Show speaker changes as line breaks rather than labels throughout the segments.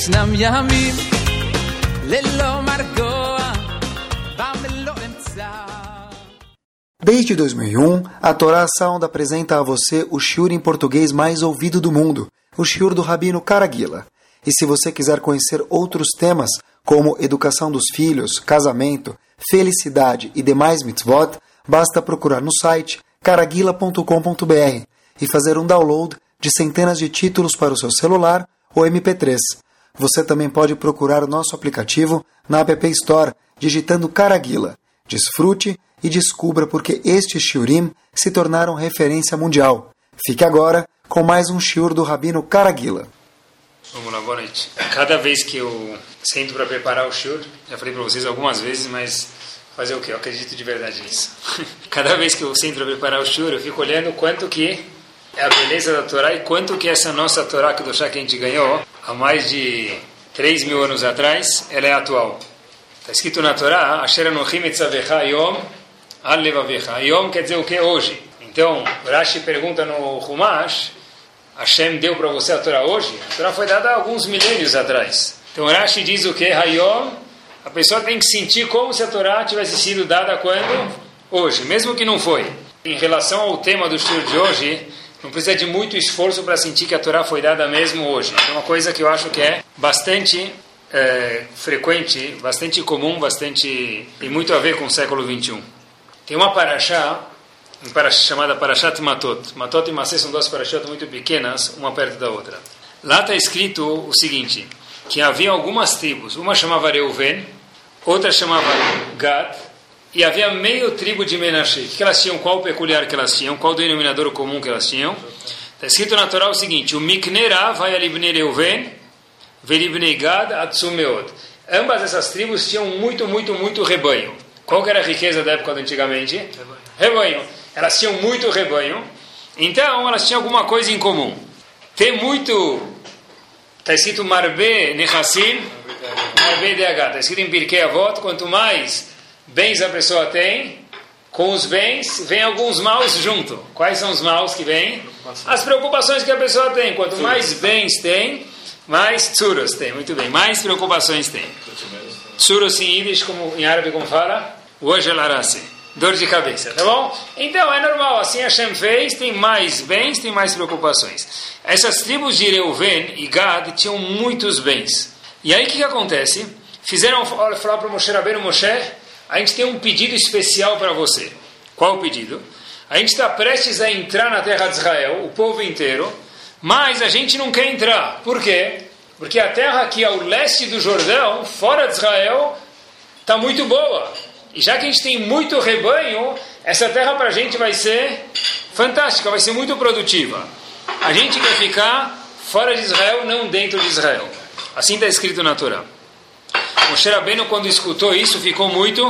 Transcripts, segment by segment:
ישנם ימים ללא מרגוע במלוא אמצע
Desde 2001, a Torá Sound apresenta a você o shiur em português mais ouvido do mundo, o shiur do Rabino Caraguila. E se você quiser conhecer outros temas, como educação dos filhos, casamento, felicidade e demais mitzvot, basta procurar no site caraguila.com.br e fazer um download de centenas de títulos para o seu celular ou MP3. Você também pode procurar nosso aplicativo na App Store, digitando Caraguila. Desfrute e descubra porque estes shiurim se tornaram referência mundial. Fique agora com mais um shiur do Rabino Caraguila.
Vamos lá, boa noite. Cada vez que eu sento para preparar o shiur, já falei para vocês algumas vezes, mas fazer o quê? Eu acredito de verdade nisso. Cada vez que eu sento para preparar o shiur, eu fico olhando quanto que é a beleza da Torá e quanto que essa nossa Torá que do chá que a gente ganhou há mais de 3 mil anos atrás, ela é atual. Está escrito na Torá, Asher Anochim Etzavecha Yom Alevavecha. Yom quer dizer o que? Hoje. Então, Rashi pergunta no Humash, Hashem deu para você a Torá hoje? A Torá foi dada alguns milênios atrás. Então, Rashi diz o que? Hayom, a pessoa tem que sentir como se a Torá tivesse sido dada quando? Hoje, mesmo que não foi. Em relação ao tema do estudo de hoje, não precisa de muito esforço para sentir que a Torá foi dada mesmo hoje. É uma coisa que eu acho que é bastante é, frequente, bastante comum, bastante e muito a ver com o século 21. Tem uma paraxá, uma paraxá chamada Parashat Matot. Matot e Masé são duas parashot muito pequenas, uma perto da outra. Lá está escrito o seguinte, que havia algumas tribos, uma chamava Reuven, outra chamava Gad, e havia meio tribo de Menashe. O que elas tinham? Qual o peculiar que elas tinham? Qual o denominador comum que elas tinham? Está escrito na Torá o seguinte: O Miknera vai alibne Reuven, velibne Gad atsumeot. Ambas essas tribos tinham muito, muito, muito rebanho. Qual era a riqueza da época antigamente? Rebanho. rebanho. Elas tinham muito rebanho. Então, elas tinham alguma coisa em comum. Tem muito... Está escrito Marbe Nechassim, Marbe DH. Está escrito em Pirkei Avot, quanto mais bens a pessoa tem, com os bens vem alguns maus junto. Quais são os maus que vêm? As preocupações que a pessoa tem. Quanto mais bens tem, mais tsuros tem. Muito bem, mais preocupações tem. Tsuros em Yiddish, como em árabe como fala? Wajalarase. Dor de cabeça, tá bom? Então é normal, assim Hashem fez, tem mais bens, tem mais preocupações. Essas tribos de Reuven e Gad tinham muitos bens. E aí o que, que acontece? Fizeram falar para Moshe Rabbeinu, Moshe, a gente tem um pedido especial para você. Qual o pedido? A gente está prestes a entrar na terra de Israel, o povo inteiro, mas a gente não quer entrar. Por quê? Porque a terra aqui ao leste do Jordão, fora de Israel, está muito boa. E já que a gente tem muito rebanho, essa terra para a gente vai ser fantástica, vai ser muito produtiva. A gente quer ficar fora de Israel, não dentro de Israel. Assim está escrito na Torá. Moshe Rabbeinu, quando escutou isso, ficou muito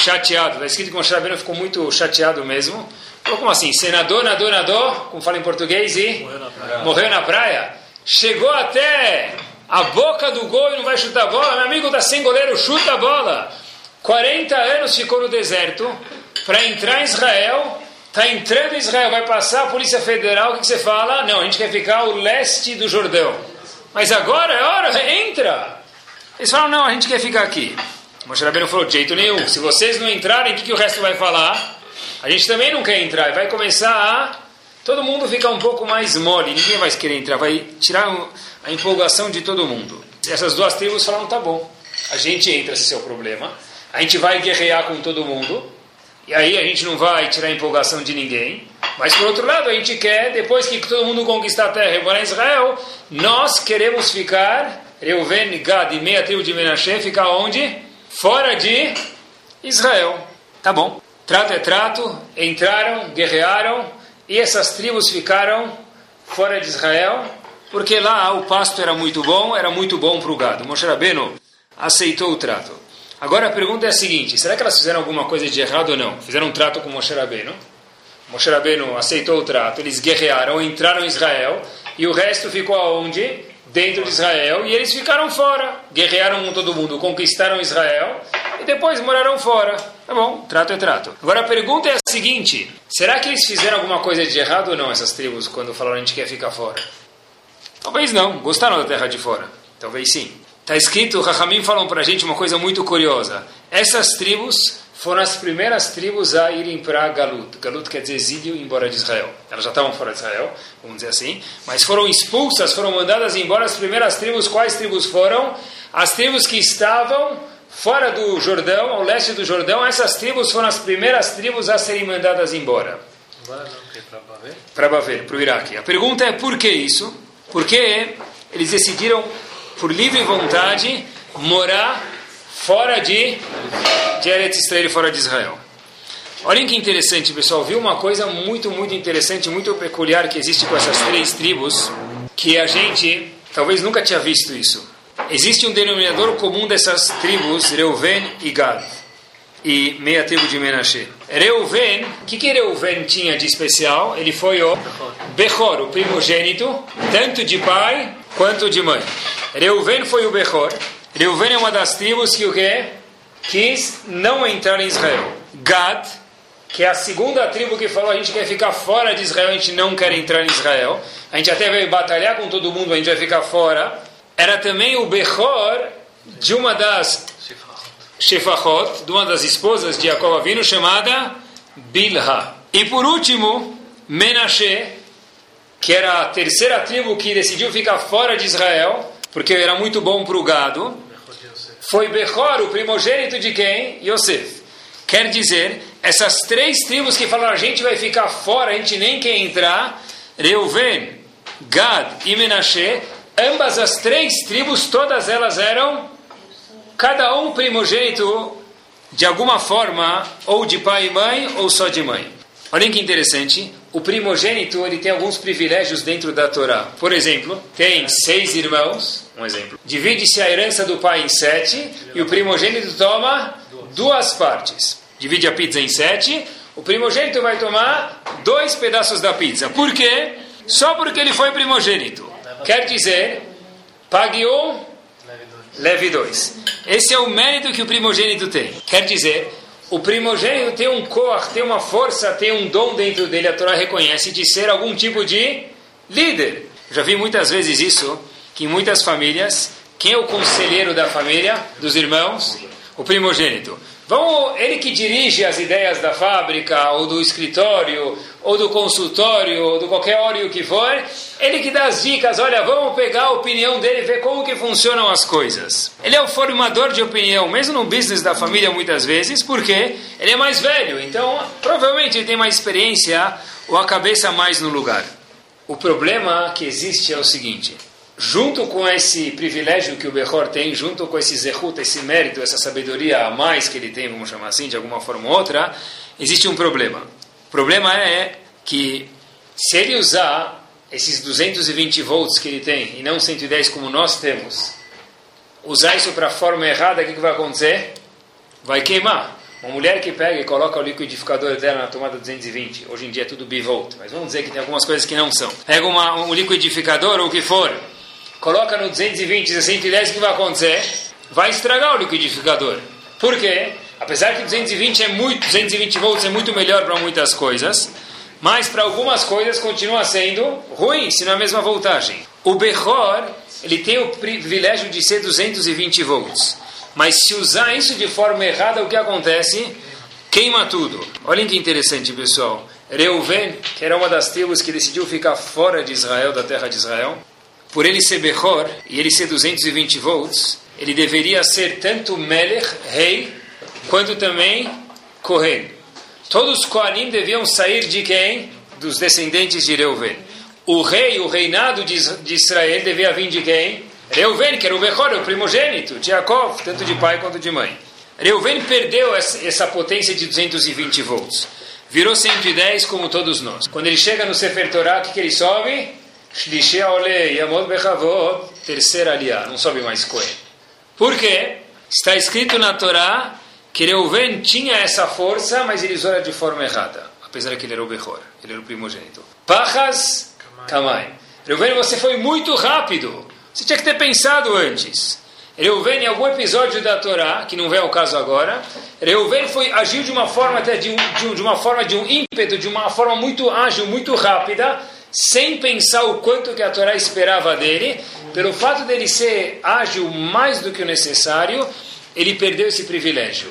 chateado. Está escrito que Moshe Rabbeinu ficou muito chateado mesmo. Falou, como assim? Senador, nadou, nadou, como fala em português, e morreu na praia. Morreu na praia. Chegou até a boca do gol e não vai chutar a bola. Meu amigo está sem goleiro, chuta a bola. 40 anos ficou no deserto para entrar em Israel. Está entrando em Israel, vai passar a Polícia Federal. O que, que você fala? Não, a gente quer ficar ao leste do Jordão. Mas agora é hora, entra. Eles falaram, não, a gente quer ficar aqui. Moshe Rabbeinu falou, de jeito nenhum. Se vocês não entrarem, o que, que o resto vai falar? A gente também não quer entrar. Vai começar a... Todo mundo fica um pouco mais mole. Ninguém vai querer entrar. Vai tirar a empolgação de todo mundo. Essas duas tribos falaram, tá bom. A gente entra, se é o problema. A gente vai guerrear com todo mundo. E aí a gente não vai tirar a empolgação de ninguém. Mas por outro lado, a gente quer, depois que todo mundo conquistar a terra e morar em Israel, nós queremos ficar Reuven, Gad e meia tribo de Menashe ficar onde? Fora de Israel. Tá bom. Trato é trato, entraram, guerrearam e essas tribos ficaram fora de Israel, porque lá o pasto era muito bom, era muito bom para o gado. Moshe Rabbeinu aceitou o trato. Agora a pergunta é a seguinte, será que elas fizeram alguma coisa de errado ou não? Fizeram um trato com Moshe Rabbeinu, Moshe Rabbeinu aceitou o trato, eles guerrearam, entraram em Israel e o resto ficou aonde? Dentro de Israel e eles ficaram fora. Guerrearam com todo mundo, conquistaram Israel e depois moraram fora. Tá bom, trato é trato. Agora a pergunta é a seguinte: será que eles fizeram alguma coisa de errado ou não, essas tribos, quando falaram a gente quer ficar fora? Talvez não, gostaram da terra de fora. Talvez sim. Está escrito, Rahamim falam para a gente uma coisa muito curiosa. Essas tribos foram as primeiras tribos a irem para Galut. Galut quer dizer exílio embora de Israel. Elas já estavam fora de Israel, vamos dizer assim, mas foram expulsas, foram mandadas embora as primeiras tribos. Quais tribos foram? As tribos que estavam fora do Jordão, ao leste do Jordão. Essas tribos foram as primeiras tribos a serem mandadas embora. Para Bavel, para o Iraque. A pergunta é por que isso? Porque eles decidiram, por livre vontade, morar fora de, de Eretz Israel, fora de Israel. Olhem que interessante, pessoal. Viu uma coisa muito, muito interessante, muito peculiar que existe com essas três tribos, que a gente talvez nunca tinha visto isso. Existe um denominador comum dessas tribos, Reuven e Gad, e meia tribo de Menashe. Reuven, o que, que Reuven tinha de especial? Ele foi o Bechor, o primogênito, tanto de pai quanto de mãe. Reuven foi o Bechor. Reuven é uma das tribos que o quê? Quis não entrar em Israel. Gad, que é a segunda tribo que falou a gente quer ficar fora de Israel, a gente não quer entrar em Israel. A gente até veio batalhar com todo mundo, a gente vai ficar fora. Era também o Bechor de uma das Shefachot, de uma das esposas de Jacob Avinu, chamada Bilha. E por último, Menashe, que era a terceira tribo que decidiu ficar fora de Israel, porque era muito bom para o gado, foi Bechor, o primogênito de quem? Yosef. Quer dizer, essas três tribos que falaram a gente vai ficar fora, a gente nem quer entrar, Reuven, Gad e Menashe, ambas as três tribos, todas elas eram, cada um primogênito de alguma forma, ou de pai e mãe, ou só de mãe. Olhem que interessante, o primogênito ele tem alguns privilégios dentro da Torá. Por exemplo, tem seis irmãos, um exemplo. Divide-se a herança do pai em sete e o primogênito toma duas partes. Divide a pizza em sete, o primogênito vai tomar dois pedaços da pizza. Por quê? Só porque ele foi primogênito. Quer dizer, pague um, leve dois. Esse é o mérito que o primogênito tem. Quer dizer, o primogênito tem um cor, tem uma força, tem um dom dentro dele, a Torá reconhece, de ser algum tipo de líder. Já vi muitas vezes isso, que em muitas famílias, quem é o conselheiro da família, dos irmãos? O primogênito. Vamos, ele que dirige as ideias da fábrica, ou do escritório, ou do consultório, ou do qualquer óleo que for, ele que dá as dicas, olha, vamos pegar a opinião dele e ver como que funcionam as coisas. Ele é o formador de opinião, mesmo no business da família muitas vezes, porque ele é mais velho, então provavelmente ele tem mais experiência ou a cabeça mais no lugar. O problema que existe é o seguinte, junto com esse privilégio que o Behor tem, junto com esse zehut, esse mérito, essa sabedoria a mais que ele tem, vamos chamar assim, de alguma forma ou outra, existe um problema. O problema é que se ele usar esses 220 volts que ele tem e não 110 como nós temos, usar isso para a forma errada, o que, que vai acontecer? Vai queimar. Uma mulher que pega e coloca o liquidificador dela na tomada 220, hoje em dia é tudo bivolt, mas vamos dizer que tem algumas coisas que não são. Pega uma, um liquidificador ou o que for, coloca no 220 e 110, o que vai acontecer? Vai estragar o liquidificador. Por quê? Apesar que 220 é muito, 220 volts é muito melhor para muitas coisas, mas para algumas coisas continua sendo ruim, se não é a mesma voltagem. O Behor, ele tem o privilégio de ser 220 volts. Mas se usar isso de forma errada, o que acontece? Queima tudo. Olhem que interessante, pessoal. Reuven, que era uma das tribos que decidiu ficar fora de Israel, da terra de Israel, por ele ser Behor e ele ser 220 volts, ele deveria ser tanto Melech, rei, quanto também Kohen. Todos os Kohanim deviam sair de quem? Dos descendentes de Reuven. O rei, o reinado de Israel devia vir de quem? Reuven, que era o Bechor, o primogênito, de Jacob, tanto de pai quanto de mãe. Reuven perdeu essa potência de 220 volts. Virou 110 como todos nós. Quando ele chega no Sefer Torah, o que ele sobe? Shlishia Ole, Yamod Bechavot, terceira aliá, não sobe mais Cohen. Por quê? Está escrito na Torá que Reuven tinha essa força, mas ele usou de forma errada, apesar de que ele era o Bechor, ele era o primogênito. Pachas Kamai. Reuven, você foi muito rápido. Você tinha que ter pensado antes. Reuven, em algum episódio da Torá, que não vem ao caso agora, Reuven foi, agiu de uma forma até de, um, de, de uma forma de um ímpeto, de uma forma muito ágil, muito rápida, sem pensar o quanto que a Torá esperava dele, pelo fato dele ser ágil mais do que o necessário, ele perdeu esse privilégio.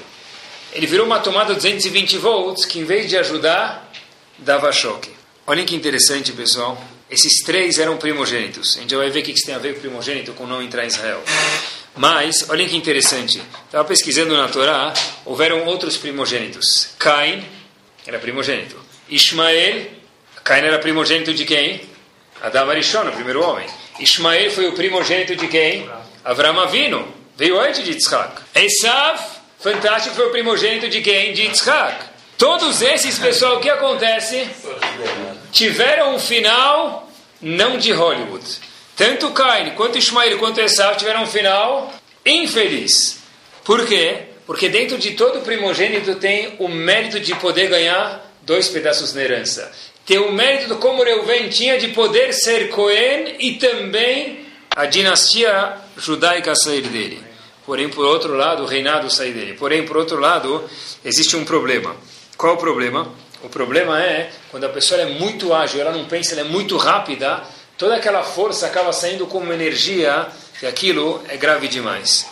Ele virou uma tomada 220 volts que, em vez de ajudar, dava choque. Olhem que interessante, pessoal. Esses três eram primogênitos. A gente vai ver o que isso tem a ver com primogênito com não entrar em Israel. Mas, olhem que interessante. Estava pesquisando na Torá, houveram outros primogênitos. Caim era primogênito. Ismael, Caim era primogênito de quem? Adam Arishon, o primeiro homem. Ismael foi o primogênito de quem? Avram Avinu. Veio antes de Yitzhak. Esav, fantástico, foi o primogênito de quem? De Yitzhak. Todos esses, pessoal, o que acontece? Tiveram um final não de Hollywood. Tanto Cain, quanto Ismael, quanto Esav tiveram um final infeliz. Por quê? Porque dentro de todo primogênito tem o mérito de poder ganhar dois pedaços na herança. Tem o mérito como Reuven tinha de poder ser Cohen e também a dinastia judaica sair dele. Porém, por outro lado, o reinado sair dele. Porém, por outro lado, existe um problema. Qual o problema? O problema é quando a pessoa é muito ágil, ela não pensa, ela é muito rápida, toda aquela força acaba saindo como energia e aquilo é grave demais.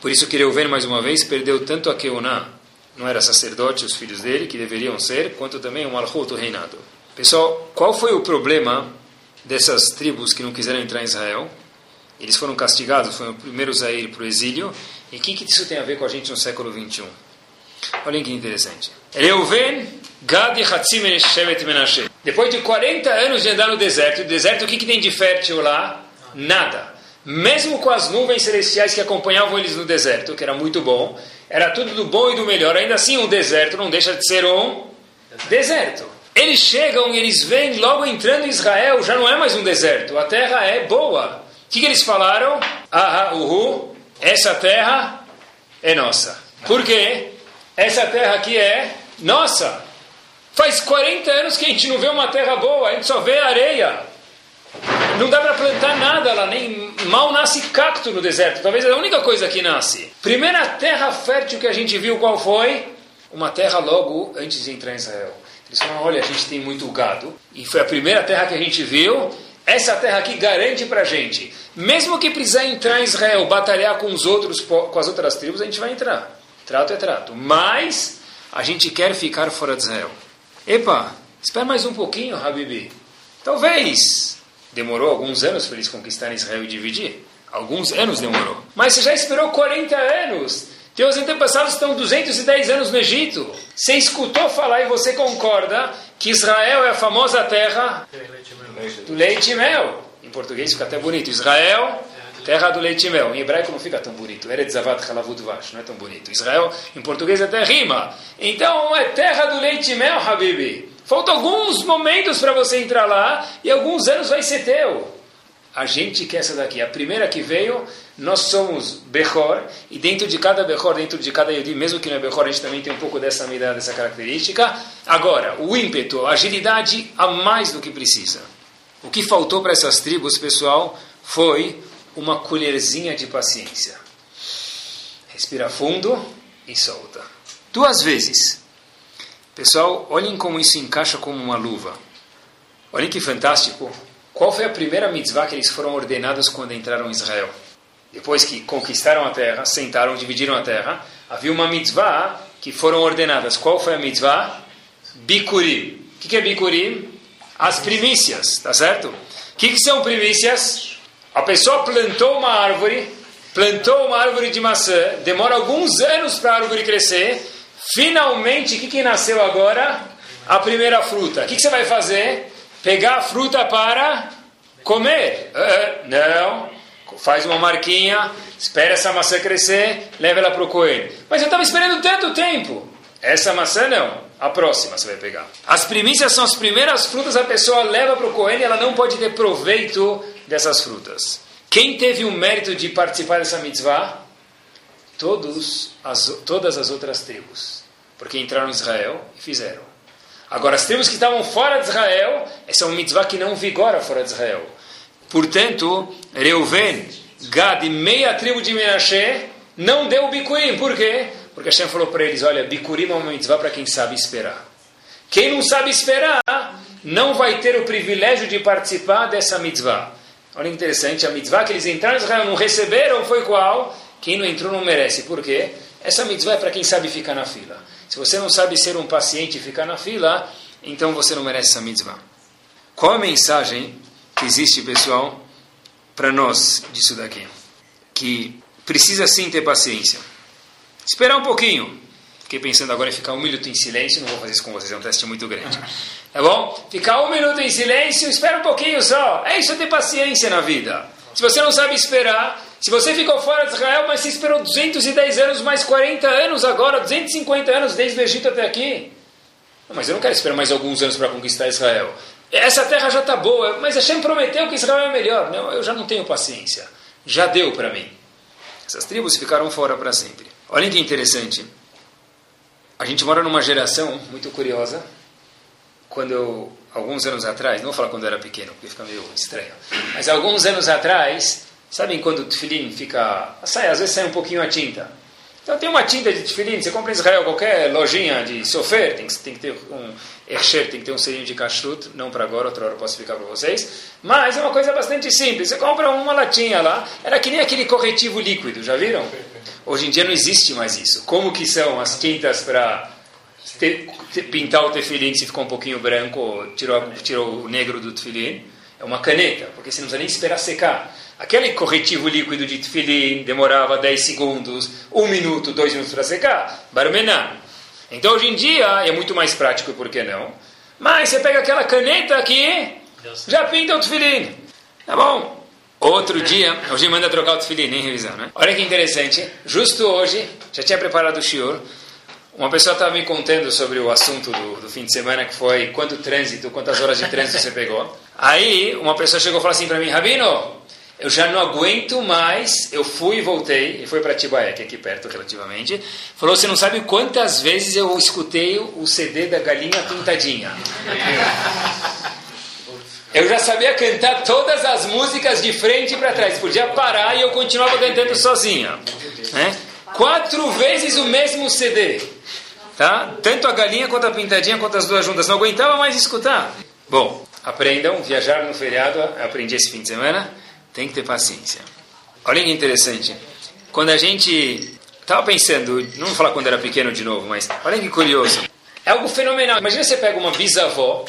Por isso que Reuven, mais uma vez, perdeu tanto a Keuná, não era sacerdote, os filhos dele, que deveriam ser, quanto também o Malchut, o reinado. Pessoal, qual foi o problema dessas tribos que não quiseram entrar em Israel? Eles foram castigados, foram os primeiros a ir para o exílio. E o que, que isso tem a ver com a gente no século 21? Olhem que interessante. Reuven, Gad e Shevet Menashe. Depois de 40 anos de andar no deserto, o deserto o que, que tem de fértil lá? Nada. Mesmo com as nuvens celestiais que acompanhavam eles no deserto, que era muito bom, era tudo do bom e do melhor. Ainda assim, um deserto não deixa de ser um deserto. Eles chegam e eles vêm logo entrando em Israel, já não é mais um deserto, a terra é boa. O que, que eles falaram? Aha, uhu, essa terra é nossa. Por quê? Essa terra aqui é nossa. Faz 40 anos que a gente não vê uma terra boa, a gente só vê areia. Não dá para plantar nada lá, nem mal nasce cacto no deserto. Talvez é a única coisa que nasce. Primeira terra fértil que a gente viu qual foi? Uma terra logo antes de entrar em Israel. Eles falaram: olha, a gente tem muito gado. E foi a primeira terra que a gente viu. Essa terra aqui garante para a gente. Mesmo que precisar entrar em Israel, batalhar com os outros, com as outras tribos, a gente vai entrar. Trato é trato. Mas a gente quer ficar fora de Israel. Epa, espera mais um pouquinho, Habibi. Talvez. Demorou alguns anos para eles conquistarem Israel e dividir. Alguns anos demorou. Mas você já esperou 40 anos. Teus antepassados estão 210 anos no Egito. Você escutou falar e você concorda que Israel é a famosa terra do leite e mel. Em português fica até bonito. Israel Terra do leite e mel. Em hebraico não fica tão bonito. Eretz Zavat Halavut Vash. Não é tão bonito. Israel, em português, até rima. Então, é terra do leite e mel, Habibi. Faltam alguns momentos para você entrar lá e alguns anos vai ser teu. A gente quer essa daqui. A primeira que veio, nós somos Bechor, e dentro de cada Bechor, dentro de cada Yodi, mesmo que não é Bechor, a gente também tem um pouco dessa medida, dessa característica. Agora, o ímpeto, a agilidade, a mais do que precisa. O que faltou para essas tribos, pessoal, foi uma colherzinha de paciência. Respira fundo e solta. Duas vezes. Pessoal, olhem como isso encaixa como uma luva. Olhem que fantástico. Qual foi a primeira mitzvah que eles foram ordenados quando entraram em Israel? Depois que conquistaram a terra, sentaram, dividiram a terra, havia uma mitzvah que foram ordenadas. Qual foi a mitzvah? Bikurim. O que é Bikurim? As primícias, tá certo? O que, que são primícias? A pessoa plantou uma árvore, plantou uma árvore de maçã, demora alguns anos para a árvore crescer, finalmente, o que, que nasceu agora? A primeira fruta. O que, que você vai fazer? Pegar a fruta para comer? Uh, não. Faz uma marquinha, espera essa maçã crescer, leva ela para o coelho. Mas eu estava esperando tanto tempo. Essa maçã não. A próxima você vai pegar. As primícias são as primeiras frutas a pessoa leva para o coelho e ela não pode ter proveito dessas frutas. Quem teve o mérito de participar dessa mitzvah? Todos as, todas as outras tribos. Porque entraram em Israel e fizeram. Agora, as tribos que estavam fora de Israel, essa é uma mitzvah que não vigora fora de Israel. Portanto, Reuven, Gad e meia tribo de Menashe não deu o Bikurim. Por quê? Porque Hashem falou para eles, olha, Bikurim é uma mitzvah para quem sabe esperar. Quem não sabe esperar, não vai ter o privilégio de participar dessa mitzvah. Olha que interessante, a mitzvah que eles entraram em Israel não receberam foi qual? Quem não entrou não merece. Por quê? Essa mitzvah é para quem sabe ficar na fila. Se você não sabe ser um paciente e ficar na fila, então você não merece essa mitzvah. Qual a mensagem que existe, pessoal, para nós disso daqui? Que precisa sim ter paciência. Esperar um pouquinho. Fiquei pensando agora em ficar um minuto em silêncio, não vou fazer isso com vocês, é um teste muito grande. Tá bom? Ficar um minuto em silêncio, espera um pouquinho só. É isso ter paciência na vida. Se você não sabe esperar, se você ficou fora de Israel, mas você esperou 210 anos, mais 40 anos agora, 250 anos desde o Egito até aqui. Não, mas eu não quero esperar mais alguns anos para conquistar Israel. Essa terra já está boa, mas Hashem prometeu que Israel é melhor. Não, eu já não tenho paciência. Já deu para mim. Essas tribos ficaram fora para sempre. Olhem que interessante. A gente mora numa geração muito curiosa. Quando eu, alguns anos atrás, não vou falar quando eu era pequeno, porque fica meio estranho, mas alguns anos atrás, sabem quando o tefilim fica. Sai, às vezes sai um pouquinho a tinta. Então tem uma tinta de tefilim, você compra em Israel, qualquer lojinha de sofer, tem que, tem que ter um Ersher, tem que ter um selinho de kashrut, não para agora, outra hora eu posso explicar para vocês. Mas é uma coisa bastante simples, você compra uma latinha lá, era que nem aquele corretivo líquido, já viram? Hoje em dia não existe mais isso. Como que são as tintas para pintar o tefilim se ficou um pouquinho branco, tirou, tirou o negro do tefilim? É uma caneta, porque você não precisa nem esperar secar. Aquele corretivo líquido de tefilim demorava 10 segundos, 1 minuto, 2 minutos para secar. Barmená. Então hoje em dia é muito mais prático, por que não? Mas você pega aquela caneta aqui, já pinta o tefilim. Tá bom? Outro dia, hoje manda trocar o tefilim, nem revisão, né? Olha que interessante, justo hoje, já tinha preparado o shiur, uma pessoa estava me contando sobre o assunto do, do, fim de semana, que foi quanto trânsito, quantas horas de trânsito você pegou. Aí, uma pessoa chegou e falou assim para mim, Rabino, eu já não aguento mais, eu fui e voltei, e foi para Tibaé, que é aqui perto relativamente, falou, você não sabe quantas vezes eu escutei o CD da Galinha Pintadinha. Eu já sabia cantar todas as músicas de frente para trás, podia parar e eu continuava cantando sozinha. Né? Quatro vezes o mesmo CD. Tá? Tanto a galinha quanto a pintadinha, quanto as duas juntas. Não aguentava mais escutar. Bom, aprendam, viajar no feriado, aprendi esse fim de semana, tem que ter paciência. Olha que interessante. Quando a gente estava pensando, não vou falar quando era pequeno de novo, mas olha que curioso. É algo fenomenal. Imagina você pega uma bisavó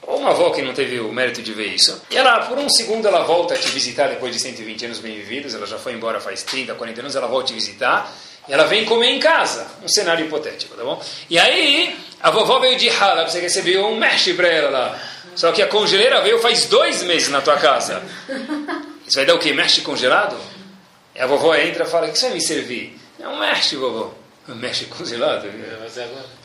ou uma avó que não teve o mérito de ver isso. E ela, por um segundo, ela volta a te visitar depois de 120 anos bem vividos. Ela já foi embora faz 30, 40 anos. Ela volta te visitar. E ela vem comer em casa. Um cenário hipotético, tá bom? E aí, a vovó veio de Halab. Você recebeu um mexe para ela lá. Só que a congeleira veio faz dois meses na tua casa. Você vai dar o quê? Mexe congelado? E a vovó entra e fala: O que você vai me servir? É um mexe, vovó. Mexe congelado?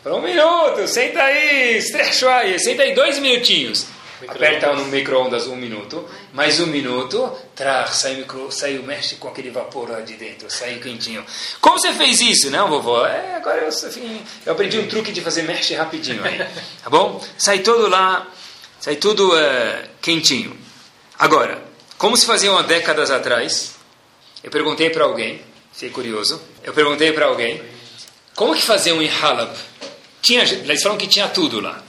Fala, um minuto, senta aí, aí, senta aí dois minutinhos. Aperta no micro-ondas um minuto, mais um minuto, traz, sai, micro, sai, mexe com aquele vapor lá de dentro, sai quentinho. Como você fez isso, não, vovó? É, agora eu, enfim, eu aprendi um truque de fazer mexe rapidinho aí, tá bom? Sai todo lá, sai tudo é, quentinho. Agora, como se fazia uma décadas atrás, eu perguntei para alguém, fiquei curioso, eu perguntei para alguém, como que faziam em Halab? Tinha, eles falam que tinha tudo lá.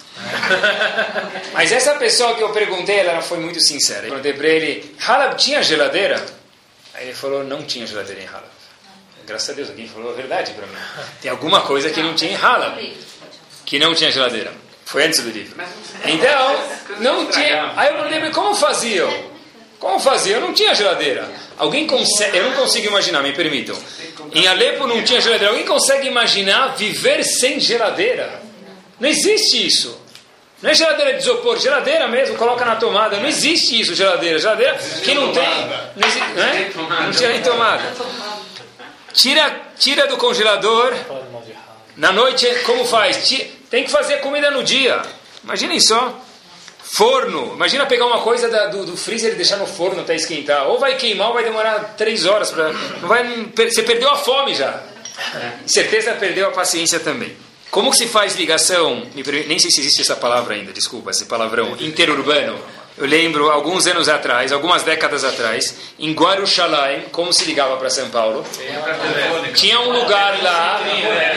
Mas essa pessoa que eu perguntei, ela não foi muito sincera. Eu perguntei para ele, Halab tinha geladeira? Aí ele falou, não tinha geladeira em Halab. Graças a Deus, alguém falou a verdade para mim. Tem alguma coisa que não tinha em Halab, que não tinha geladeira. Foi antes do livro. Então, não tinha. Aí eu perguntei, como faziam? Como faziam? Eu não tinha geladeira. Alguém consegue, eu não consigo imaginar, me permitam. Em Alepo não tinha geladeira. Alguém consegue imaginar viver sem geladeira? Não existe isso. Não é geladeira de isopor, geladeira mesmo, coloca na tomada. Não existe isso, geladeira. Geladeira que não tem. Não, existe, né? não tinha nem tomada. Tira, tira do congelador. Na noite, como faz? Tem que fazer comida no dia. Imaginem só. Forno. Imagina pegar uma coisa da, do, do, freezer e deixar no forno até esquentar. Ou vai queimar ou vai demorar três horas. Pra, não vai, você perdeu a fome já. Certeza perdeu a paciência também. Como que se faz ligação? Nem sei se existe essa palavra ainda, desculpa, esse palavrão, interurbano. Eu lembro, alguns anos atrás, algumas décadas atrás, em Guarujalaim, como se ligava para São Paulo, tinha um lugar lá,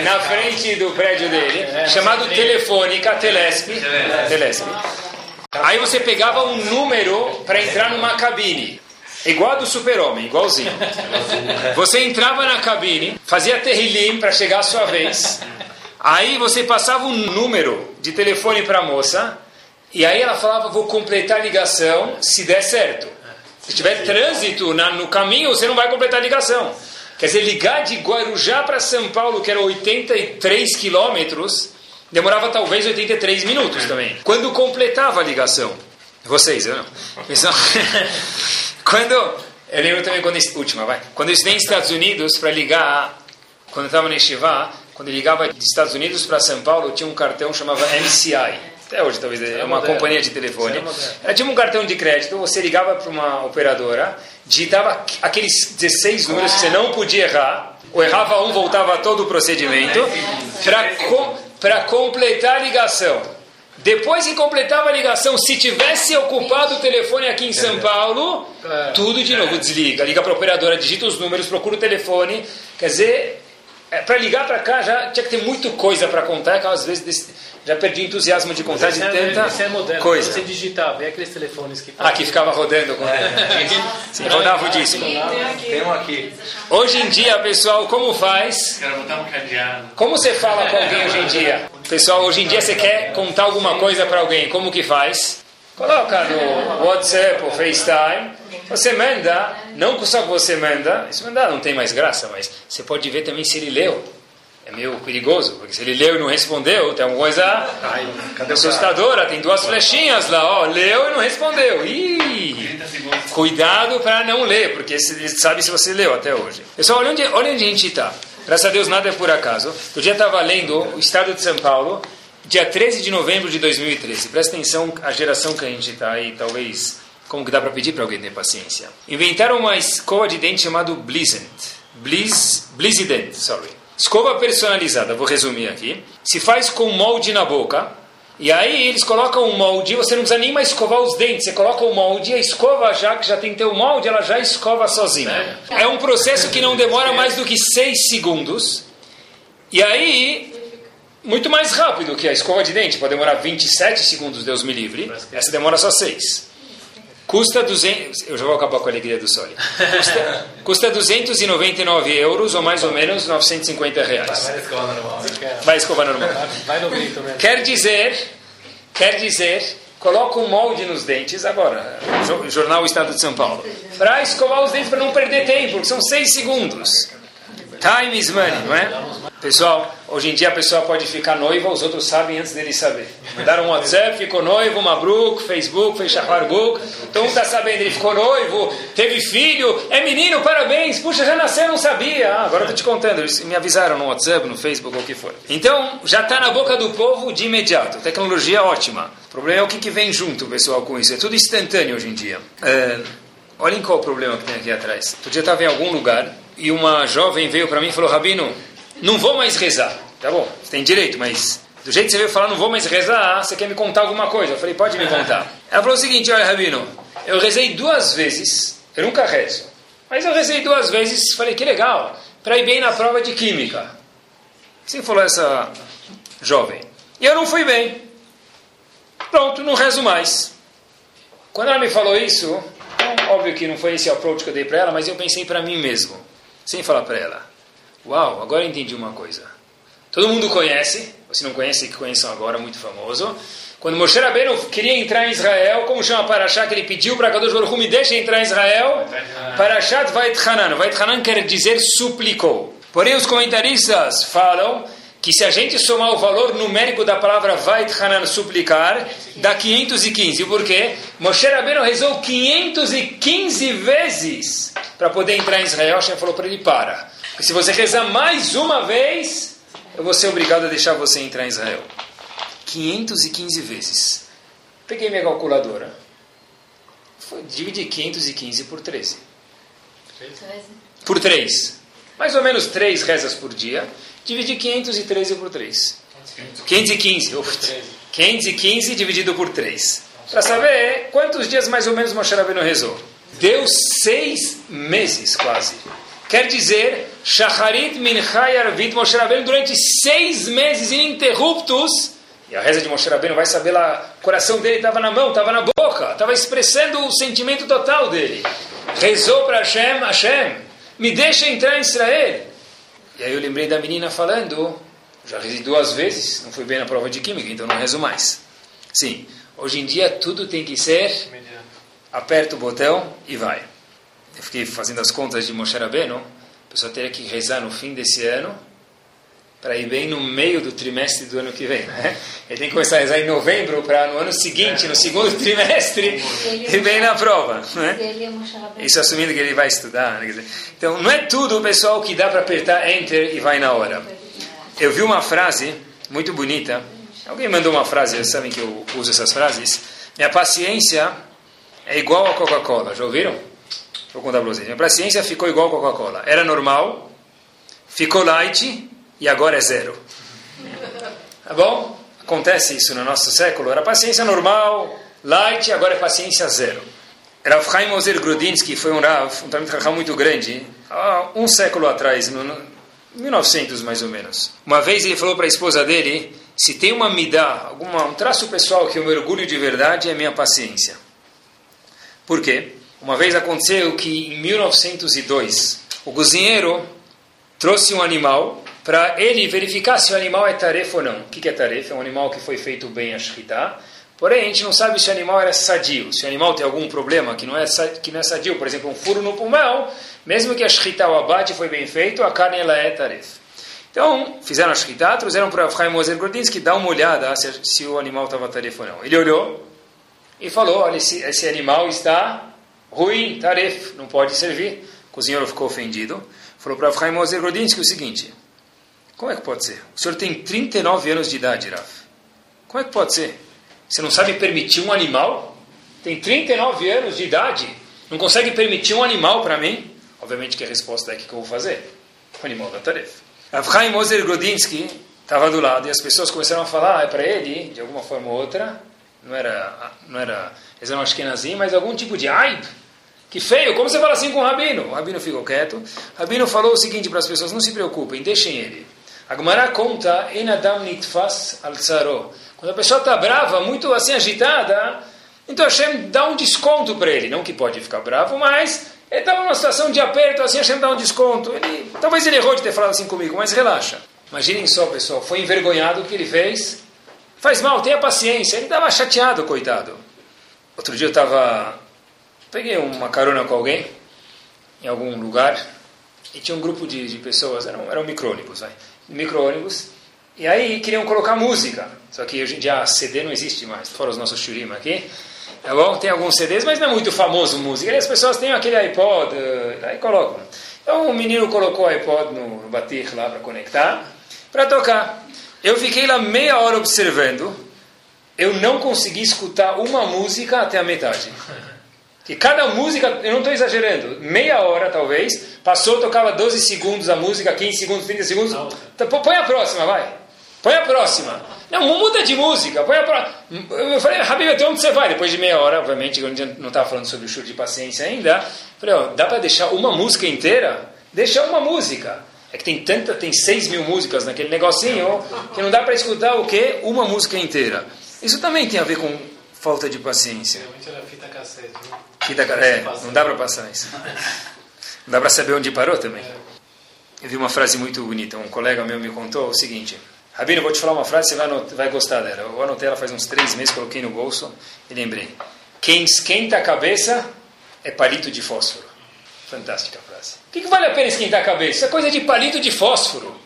na frente do prédio dele, chamado Telefônica, Telesp, Telesp Aí você pegava um número para entrar numa cabine. Igual a do super-homem, igualzinho. Você entrava na cabine, fazia terrilim para chegar a sua vez. Aí você passava um número de telefone para a moça. E aí ela falava, vou completar a ligação se der certo. Se tiver trânsito na, no caminho, você não vai completar a ligação. Quer dizer, ligar de Guarujá para São Paulo, que era 83 quilômetros, demorava talvez 83 minutos também. Quando completava a ligação, vocês, eu não. quando, eu lembro também quando, última, vai. Quando eu estudei nos Estados Unidos para ligar, quando eu estava na Estivá, quando eu ligava dos Estados Unidos para São Paulo, tinha um cartão chamava MCI até hoje talvez, é, é uma moderno. companhia de telefone. É Ela tinha um cartão de crédito, você ligava para uma operadora, digitava aqueles 16 números que você não podia errar, ou errava um, voltava todo o procedimento, para completar a ligação. Depois que completava a ligação, se tivesse ocupado o telefone aqui em São Paulo, é. tudo de novo desliga. Liga para a operadora, digita os números, procura o telefone. Quer dizer, é, para ligar para cá já tinha que ter muita coisa para contar, que às vezes já perdi entusiasmo de contar de é, tanta é moderno, coisa.
Você digitar, vê aqueles telefones que...
Ah, que ficava rodando. Com... É. Sim, rodava o disco.
Tem um aqui.
Hoje em dia, pessoal, como faz?
Quero botar um cadeado.
Como você fala com alguém hoje em dia? Pessoal, hoje em dia você quer contar alguma coisa para alguém, como que faz? Coloca no WhatsApp ou FaceTime. Você manda, não só que você manda, isso mandar não tem mais graça, mas você pode ver também se ele leu é meio perigoso, porque se ele leu e não respondeu, tem alguma coisa Ai, assustadora, tem duas flechinhas lá, ó, leu e não respondeu. Ih, cuidado para não ler, porque ele sabe se você leu até hoje. Pessoal, olha onde, olha onde a gente está. Graças a Deus nada é por acaso. Eu já estava lendo o Estado de São Paulo, dia 13 de novembro de 2013. Presta atenção a geração que a gente está aí, talvez, como que dá para pedir para alguém ter paciência. Inventaram uma escova de dente chamada Blizzant. Blizz, Blizzident, sorry. Escova personalizada, vou resumir aqui. Se faz com molde na boca. E aí eles colocam um molde, você não precisa nem mais escovar os dentes. Você coloca o molde, a escova já, que já tem que ter o molde, ela já escova sozinha. É um processo que não demora mais do que 6 segundos. E aí, muito mais rápido que a escova de dente. Pode demorar 27 segundos, Deus me livre. Essa demora só 6. Custa 200... Eu já vou acabar com a alegria do Soli. Custa, custa 299 euros, ou mais ou menos 950 reais. Vai escovar normal. Vai escovar normal. Vai no grito mesmo. Quer dizer... Quer dizer... Coloca um molde nos dentes, agora, Jornal Estado de São Paulo, para escovar os dentes para não perder tempo, porque são seis segundos. Time is money, não é? Pessoal, hoje em dia a pessoa pode ficar noiva, os outros sabem antes dele saber. Mandaram um WhatsApp, ficou noivo, Mabruk, Facebook, fez Shaharbuk. Então um está sabendo, ele ficou noivo, teve filho, é menino, parabéns, puxa, já nasceu, não sabia. Ah, agora estou te contando, eles me avisaram no WhatsApp, no Facebook, ou o que for. Então, já está na boca do povo de imediato. Tecnologia ótima. O problema é o que, que vem junto, pessoal, com isso. É tudo instantâneo hoje em dia. É, olhem qual o problema que tem aqui atrás. Outro dia estava em algum lugar e uma jovem veio para mim e falou, Rabino, não vou mais rezar. Tá bom, você tem direito, mas do jeito que você veio falar, não vou mais rezar, você quer me contar alguma coisa? Eu falei, pode me contar. Ela falou o seguinte, olha, Rabino, eu rezei duas vezes, eu nunca rezo, mas eu rezei duas vezes, falei, que legal, para ir bem na prova de química. Assim falou essa jovem. E eu não fui bem. Pronto, não rezo mais. Quando ela me falou isso, óbvio que não foi esse approach que eu dei para ela, mas eu pensei para mim mesmo, sem falar para ela. Uau, agora eu entendi uma coisa. Todo mundo conhece, se não conhece, que conheçam agora, muito famoso. Quando Moshe Rabbeinu queria entrar em Israel, como chama Parashat, que ele pediu para Kadosh Baruch me deixe entrar em Israel? Parashat Vait Hanan. Vait Hanan quer dizer suplicou. Porém, os comentaristas falam que se a gente somar o valor numérico da palavra Vait Hanan, suplicar, dá 515. Por quê? Moshe Rabbeinu rezou 515 vezes para poder entrar em Israel. Hashem falou para ele, para. E se você rezar mais uma vez, eu vou ser obrigado a deixar você entrar em Israel. 515 vezes. Peguei minha calculadora. Dividi 515 por 13. Por 3. Mais ou menos 3 rezas por dia. Dividi 513 por 3. 515. 515 dividido por 3. Para saber quantos dias mais ou menos Moshe Rabbeinu rezou. Deu seis meses quase. Quer dizer, Shacharit Minchai Arvit Moshe Rabbeinu durante seis meses ininterruptos E a reza de Moshe Rabbeinu vai saber lá, o coração dele estava na mão, estava na boca, estava expressando o sentimento total dele. Rezou para Hashem, Hashem, me deixa entrar em Israel. E aí eu lembrei da menina falando, já rezei duas vezes, não fui bem na prova de química, então não rezo mais. Sim, hoje em dia tudo tem que ser, aperta o botão e vai. Eu fiquei fazendo as contas de Moshe Rabbeinu, a pessoa teria que rezar no fim desse ano, para ir bem no meio do trimestre do ano que vem. Né? Ele tem que começar a rezar em novembro para no ano seguinte, no segundo trimestre, ir bem na prova. Né? Isso assumindo que ele vai estudar. Né? Então, não é tudo, pessoal, que dá para apertar Enter e vai na hora. Eu vi uma frase muito bonita. Alguém mandou uma frase, vocês sabem que eu uso essas frases. Minha paciência é igual a Coca-Cola. Já ouviram? Vou contar para vocês. Minha paciência ficou igual a Coca-Cola. Era normal, ficou light e agora é zero. Tá bom? Acontece isso no nosso século. Era paciência normal, light, agora é paciência zero. Rav Chaim Ozer Grudinsky foi um Rav, um Talmud muito grande, há um século atrás, no 1900 mais ou menos. Uma vez ele falou para a esposa dele, se tem uma midá, alguma, um traço pessoal que eu me orgulho de verdade é a minha paciência. Por quê? Uma vez aconteceu que em 1902, o cozinheiro trouxe um animal para ele verificar se o animal é tarefa ou não. O que é tarefa? É um animal que foi feito bem a shkita. Porém, a gente não sabe se o animal era sadio. Se o animal tem algum problema que não é, que não é sadio, por exemplo, um furo no pulmão, mesmo que a shkita, o abate foi bem feito, a carne ela é tarefa. Então, fizeram a shkita, trouxeram para Chaim Moser Gordinsky dar uma olhada se, se o animal estava tarefa ou não. Ele olhou e falou, olha, esse, esse animal está ruim, tarefa, não pode servir. O cozinheiro ficou ofendido. Falou para Chaim Moser Gordinsky o seguinte, como é que pode ser? O senhor tem 39 anos de idade, Raf. Como é que pode ser? Você não sabe permitir um animal? Tem 39 anos de idade. Não consegue permitir um animal para mim? Obviamente que a resposta é que eu vou fazer. O animal da tarefa. Avchaim Moser Grodinsky estava do lado e as pessoas começaram a falar para ele, de alguma forma ou outra, não era, não era, eles eram ashkenazim, mas algum tipo de aib. Que feio, como você fala assim com o Rabino? O Rabino ficou quieto. O Rabino falou o seguinte para as pessoas, não se preocupem, deixem ele. A Gemara conta, Enadam nitfas al tsaro. Quando a pessoa está brava, muito assim agitada, então Hashem dá um desconto para ele. Não que pode ficar bravo, mas ele estava numa situação de aperto, assim Hashem dá um desconto. Ele, talvez ele errou de ter falado assim comigo, mas relaxa. Imaginem só, pessoal, foi envergonhado o que ele fez. Faz mal, tenha paciência. Ele estava chateado, coitado. Outro dia eu estava... Peguei uma carona com alguém, em algum lugar, e tinha um grupo de, de pessoas, eram, eram micrônicos, vai micro-ônibus, e aí queriam colocar música. Só que hoje em dia CD não existe mais, fora os nossos churim aqui. Tá bom? Tem alguns CDs, mas não é muito famoso música. E as pessoas têm aquele iPod, eh, aí colocam. Então o menino colocou o iPod no, no batir lá para conectar, para tocar. Eu fiquei lá meia hora observando, eu não consegui escutar uma música até a metade. Que cada música, eu não estou exagerando, meia hora talvez, passou, tocava 12 segundos a música, 15 segundos, 30 segundos. Tá, põe a próxima, vai. Põe a próxima. Não, muda de música. Põe a próxima. Eu falei, Habib, até onde você vai? Depois de meia hora, obviamente, eu não estava falando sobre o show de paciência ainda. Falei, ó, dá para deixar uma música inteira? Deixa uma música. É que tem tanta, tem 6 mil músicas naquele negocinho, que não dá para escutar o quê? Uma música inteira. Isso também tem a ver com falta de paciência.
Realmente era fita cassete, né?
Fita, é, não dá para passar isso. Não dá para saber onde parou também. Eu vi uma frase muito bonita. Um colega meu me contou o seguinte: Rabino, vou te falar uma frase, você vai, vai gostar dela. Eu anotei ela faz uns três meses, coloquei no bolso e lembrei. Quem esquenta a cabeça é palito de fósforo. Fantástica frase. O que, que vale a pena esquentar a cabeça? Isso é coisa de palito de fósforo.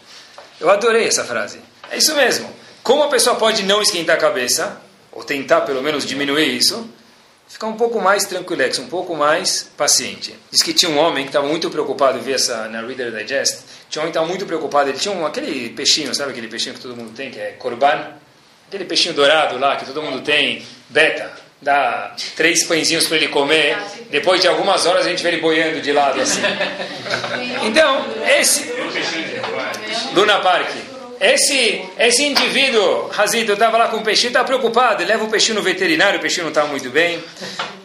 Eu adorei essa frase. É isso mesmo. Como a pessoa pode não esquentar a cabeça, ou tentar pelo menos diminuir isso, ficar um pouco mais tranquilex, um pouco mais paciente. Diz que tinha um homem que estava muito preocupado, vi essa na Reader Digest, tinha um homem que estava muito preocupado, ele tinha um, aquele peixinho, sabe aquele peixinho que todo mundo tem, que é corban? Aquele peixinho dourado lá, que todo mundo tem, beta, dá três pãezinhos para ele comer, depois de algumas horas a gente vê ele boiando de lado assim. Então, esse... Luna Park. Esse, esse indivíduo, Razito, estava lá com o peixinho, estava preocupado, ele leva o peixinho no veterinário, o peixinho não estava muito bem.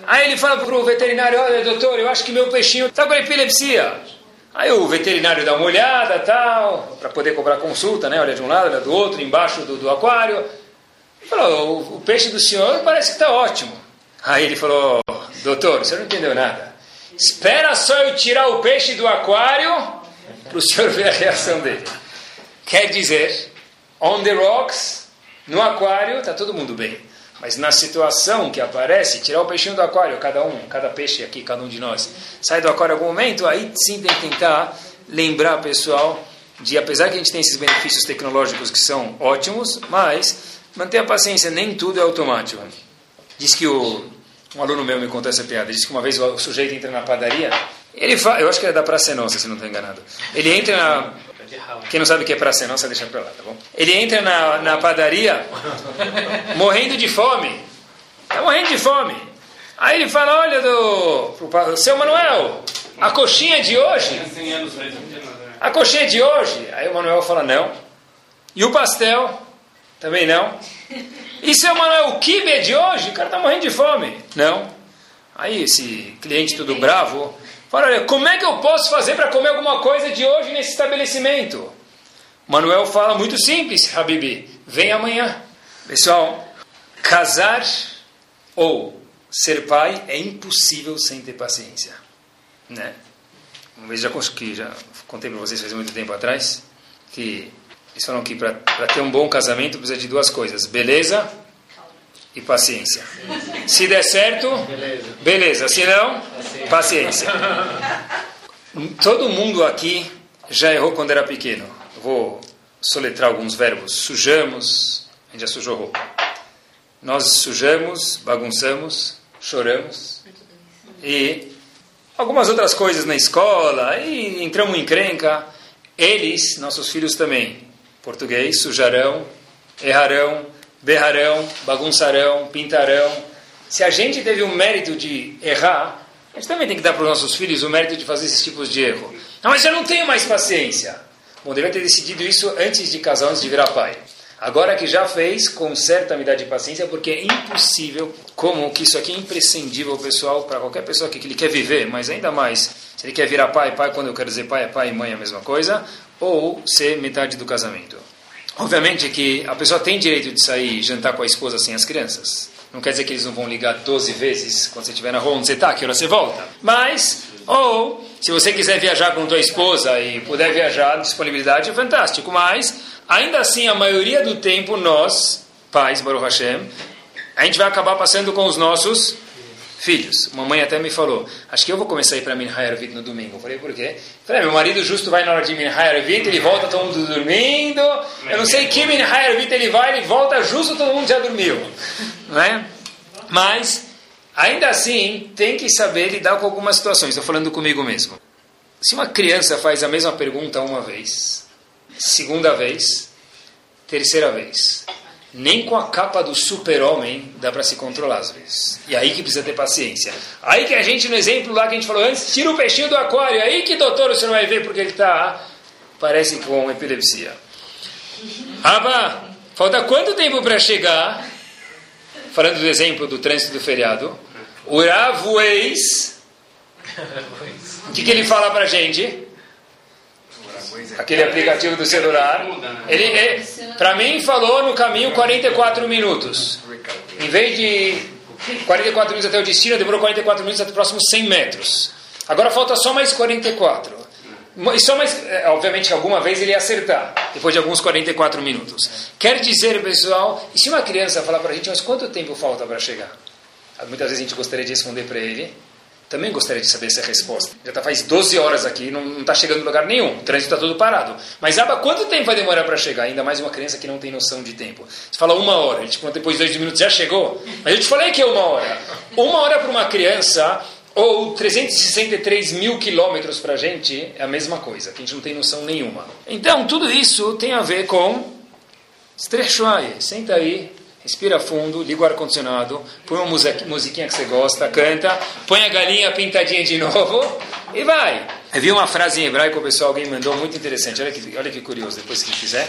Aí ele fala para o veterinário, olha doutor, eu acho que meu peixinho está com epilepsia. Aí o veterinário dá uma olhada, tal, para poder cobrar consulta, né? Olha de um lado, olha do outro, embaixo do, do aquário. Ele falou, o, o peixe do senhor parece que está ótimo. Aí ele falou, doutor, você não entendeu nada. Espera só eu tirar o peixe do aquário para o senhor ver a reação dele. Quer dizer, on the rocks, no aquário, está todo mundo bem. Mas na situação que aparece, tirar o peixinho do aquário, cada um, cada peixe aqui, cada um de nós, sai do aquário em algum momento, aí sim tem que tentar lembrar pessoal de, apesar que a gente tem esses benefícios tecnológicos que são ótimos, mas manter a paciência, nem tudo é automático. Diz que o, um aluno meu me contou essa piada, diz que uma vez o, sujeito entra na padaria, ele fa, eu acho que é da Praça Nossa, se não estou enganado. Ele entra na, quem não sabe o que é Praça Nossa, deixa para lá, tá bom? Ele entra na, na padaria morrendo de fome. Está morrendo de fome. Aí ele fala, olha, do, pro, seu Manuel, a coxinha de hoje... A coxinha de hoje? Aí o Manuel fala, não. E o pastel? Também não. E seu Manuel, o kibe de hoje? O cara está morrendo de fome. Não. Aí esse cliente todo bravo fala, olha, como é que eu posso fazer para comer alguma coisa de hoje nesse estabelecimento? Manuel fala muito simples, Habibi, vem amanhã. Pessoal, casar ou ser pai é impossível sem ter paciência. Né? Uma vez já, que já contei para vocês faz muito tempo atrás, que eles falam que para ter um bom casamento precisa de duas coisas: beleza e paciência. Se der certo, beleza. beleza. Se não, paciência. Todo mundo aqui já errou quando era pequeno. Vou soletrar alguns verbos. Sujamos, a gente já sujou roupa. Nós sujamos, bagunçamos, choramos. E algumas outras coisas na escola, e entramos em crenca. Eles, nossos filhos também, português, sujarão, errarão, berrarão, bagunçarão, pintarão. Se a gente teve o mérito de errar, a gente também tem que dar para os nossos filhos o mérito de fazer esses tipos de erro. Não, mas eu não tenho mais paciência. Bom, deve ter decidido isso antes de casar, antes de virar pai. Agora que já fez, conserta a medida de paciência, porque é impossível, como que isso aqui é imprescindível, pessoal, para qualquer pessoa que, que ele quer viver, mas ainda mais, se ele quer virar pai, pai, quando eu quero dizer pai, é pai e mãe é a mesma coisa, ou ser metade do casamento. Obviamente que a pessoa tem direito de sair e jantar com a esposa sem as crianças. Não quer dizer que eles não vão ligar 12 vezes quando você estiver na rua onde você está, que hora você volta. Mas, ou, se você quiser viajar com tua esposa e puder viajar, disponibilidade é fantástico. Mas, ainda assim, a maioria do tempo, nós, pais, Baruch Hashem, a gente vai acabar passando com os nossos filhos. Uma mãe até me falou, acho que eu vou começar a ir para Minha Ervit no domingo. Eu falei, por quê? Eu falei, ah, meu marido justo vai na hora de Minha Ervit, ele volta todo mundo dormindo. Eu não sei que Minha Ervit ele vai, ele volta justo todo mundo já dormiu. Não é? Mas, ainda assim, tem que saber lidar com algumas situações. Estou falando comigo mesmo. Se uma criança faz a mesma pergunta uma vez, segunda vez, terceira vez, nem com a capa do super-homem dá para se controlar às vezes. E aí que precisa ter paciência. Aí que a gente, no exemplo lá que a gente falou antes, tira o peixinho do aquário. Aí que, doutor, você não vai ver porque ele está, parece com epilepsia. Aba, falta quanto tempo para chegar? Falando do exemplo do trânsito do feriado. O Ravueis, o que, que ele fala para gente? Aquele aplicativo do celular. Ele, ele para mim, falou no caminho 44 minutos. Em vez de 44 minutos até o destino, demorou 44 minutos até os próximos 100 metros. Agora falta só mais 44. E só mais, é, obviamente que alguma vez ele ia acertar, depois de alguns 44 minutos. Quer dizer, pessoal, e se uma criança falar para a gente, mas quanto tempo falta para chegar? Muitas vezes a gente gostaria de responder para ele, também gostaria de saber essa resposta. Já tá faz 12 horas aqui, não está chegando em lugar nenhum, o trânsito está todo parado. Mas Aba, quanto tempo vai demorar para chegar? Ainda mais uma criança que não tem noção de tempo. Você fala uma hora, a gente depois de dois minutos já chegou. Mas eu te falei que é uma hora. Uma hora para uma criança, ou 363 mil quilômetros para a gente, é a mesma coisa, que a gente não tem noção nenhuma. Então, tudo isso tem a ver com Strechwaye. Senta aí, Respira fundo, liga o ar-condicionado, põe uma musiquinha que você gosta, canta, põe a galinha pintadinha de novo e vai. Eu vi uma frase em hebraico, pessoal, alguém mandou muito interessante. Olha que, olha que curioso, depois se quiser.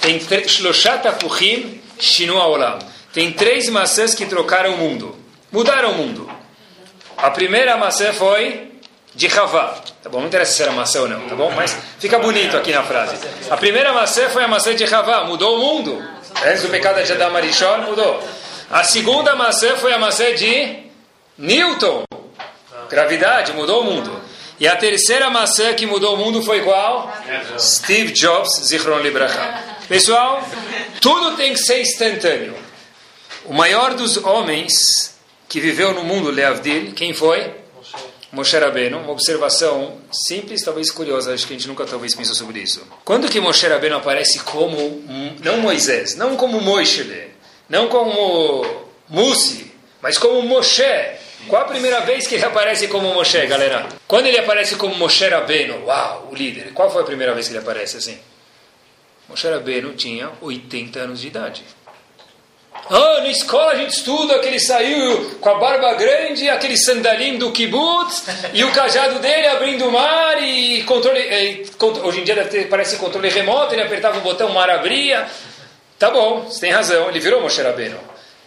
Tem Shloshat Shinu Olam. Tem três maçãs que trocaram o mundo, mudaram o mundo. A primeira maçã foi de Havá. Tá bom, não interessa se era maçã ou não, tá bom? Mas fica bonito aqui na frase. A primeira maçã foi a maçã de Havá, mudou o mundo. Antes do pecado de Adam Arishon, mudou. A segunda maçã foi a maçã de Newton. Gravidade, mudou o mundo. E a terceira maçã que mudou o mundo foi qual? Steve Jobs, Zichron Libracha. Pessoal, tudo tem que ser instantâneo. O maior dos homens que viveu no mundo, Leavdil, quem foi? Moshe Rabbeinu, uma observação simples, talvez curiosa, acho que a gente nunca talvez pensou sobre isso. Quando que Moshe Rabbeinu aparece como, não Moisés, não como Moishe, não como Musi, mas como Moshe, qual a primeira vez que ele aparece como Moshe, galera? Quando ele aparece como Moshe Rabbeinu, uau, o líder, qual foi a primeira vez que ele aparece assim? Moshe Rabbeinu tinha 80 anos de idade. Ah, na escola a gente estuda que ele saiu com a barba grande, aquele sandalinho do kibbutz, e o cajado dele abrindo o mar, e controle, e, hoje em dia ter, parece controle remoto, ele apertava o botão, o mar abria. Tá bom, você tem razão, ele virou Moshe Rabbeinu.